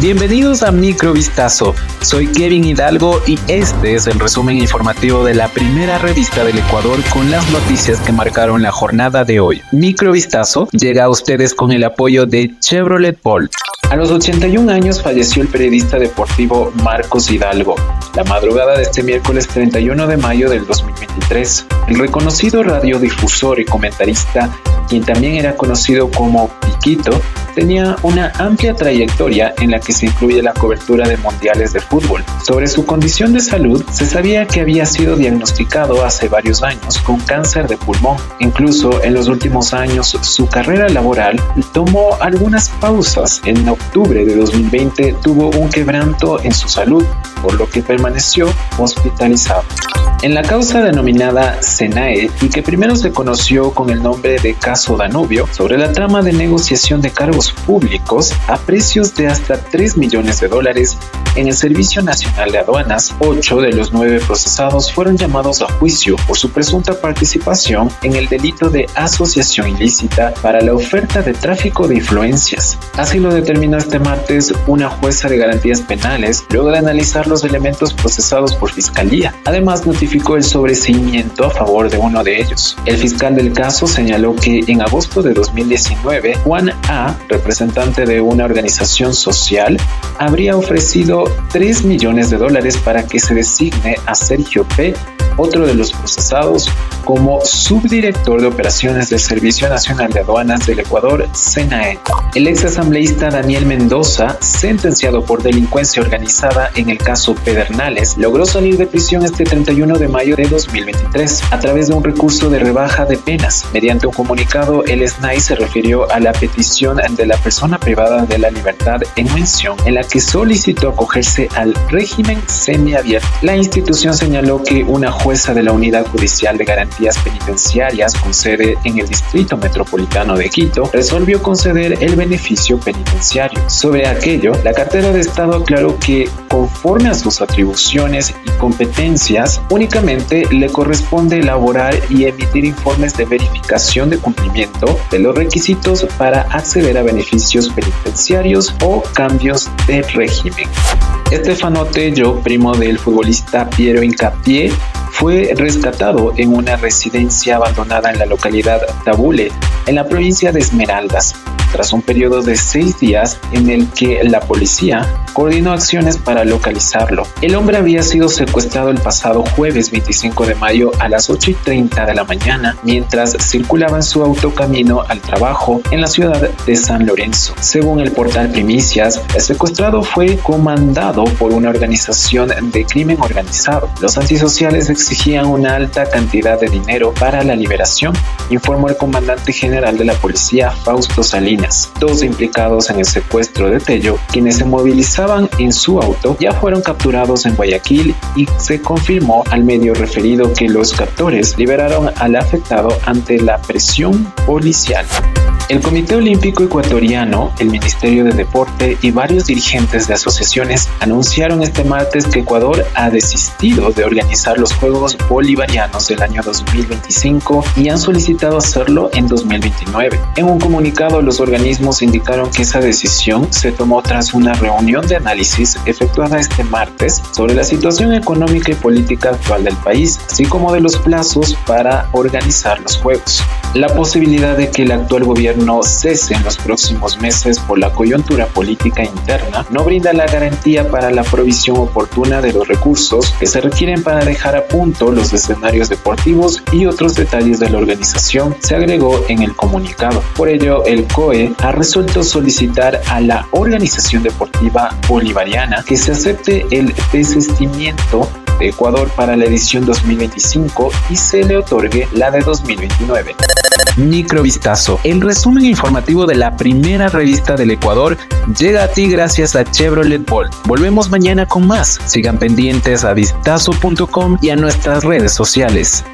Bienvenidos a Microvistazo. Soy Kevin Hidalgo y este es el resumen informativo de la primera revista del Ecuador con las noticias que marcaron la jornada de hoy. Microvistazo llega a ustedes con el apoyo de Chevrolet Bolt. A los 81 años falleció el periodista deportivo Marcos Hidalgo, la madrugada de este miércoles 31 de mayo del 2023. El reconocido radiodifusor y comentarista, quien también era conocido como Piquito, tenía una amplia trayectoria en la que se incluye la cobertura de mundiales de fútbol. Sobre su condición de salud, se sabía que había sido diagnosticado hace varios años con cáncer de pulmón. Incluso en los últimos años, su carrera laboral tomó algunas pausas. En octubre de 2020 tuvo un quebranto en su salud, por lo que permaneció hospitalizado. En la causa denominada SENAE y que primero se conoció con el nombre de caso Danubio, sobre la trama de negociación de cargos públicos a precios de hasta 3 millones de dólares en el Servicio Nacional de Aduanas, ocho de los nueve procesados fueron llamados a juicio por su presunta participación en el delito de asociación ilícita para la oferta de tráfico de influencias. Así lo determinó este martes una jueza de garantías penales luego de analizar los elementos procesados por Fiscalía. Además, notificó el sobreseimiento a favor de uno de ellos. El fiscal del caso señaló que en agosto de 2019, Juan A., representante de una organización social, habría ofrecido 3 millones de dólares para que se designe a Sergio P., otro de los procesados, como subdirector de operaciones del Servicio Nacional de Aduanas del Ecuador, SENAE. El ex asambleísta Daniel Mendoza, sentenciado por delincuencia organizada en el caso Pedernales, logró salir de prisión este 31 de mayo de 2023 a través de un recurso de rebaja de penas. Mediante un comunicado, el SNAI se refirió a la petición de la persona privada de la libertad en mención en la que solicitó acogerse al régimen semiabierto. La institución señaló que una de la Unidad Judicial de Garantías Penitenciarias con sede en el Distrito Metropolitano de Quito resolvió conceder el beneficio penitenciario. Sobre aquello, la cartera de Estado aclaró que conforme a sus atribuciones y competencias, únicamente le corresponde elaborar y emitir informes de verificación de cumplimiento de los requisitos para acceder a beneficios penitenciarios o cambios de régimen. Estefano Tello, primo del futbolista Piero Incapié, fue rescatado en una residencia abandonada en la localidad Tabule, en la provincia de Esmeraldas tras un periodo de seis días en el que la policía coordinó acciones para localizarlo. El hombre había sido secuestrado el pasado jueves 25 de mayo a las 8 y 30 de la mañana mientras circulaba en su autocamino al trabajo en la ciudad de San Lorenzo. Según el portal Primicias, el secuestrado fue comandado por una organización de crimen organizado. Los antisociales exigían una alta cantidad de dinero para la liberación, informó el comandante general de la policía Fausto Salinas Dos implicados en el secuestro de Tello, quienes se movilizaban en su auto, ya fueron capturados en Guayaquil y se confirmó al medio referido que los captores liberaron al afectado ante la presión policial. El Comité Olímpico Ecuatoriano, el Ministerio de Deporte y varios dirigentes de asociaciones anunciaron este martes que Ecuador ha desistido de organizar los Juegos Bolivarianos del año 2025 y han solicitado hacerlo en 2029. En un comunicado, los organismos indicaron que esa decisión se tomó tras una reunión de análisis efectuada este martes sobre la situación económica y política actual del país, así como de los plazos para organizar los Juegos. La posibilidad de que el actual gobierno cese en los próximos meses por la coyuntura política interna no brinda la garantía para la provisión oportuna de los recursos que se requieren para dejar a punto los escenarios deportivos y otros detalles de la organización, se agregó en el comunicado. Por ello, el COE ha resuelto solicitar a la Organización Deportiva Bolivariana que se acepte el desistimiento de Ecuador para la edición 2025 y se le otorgue la de 2029. Microvistazo, el resumen informativo de la primera revista del Ecuador llega a ti gracias a Chevrolet Bolt. Volvemos mañana con más. Sigan pendientes a vistazo.com y a nuestras redes sociales.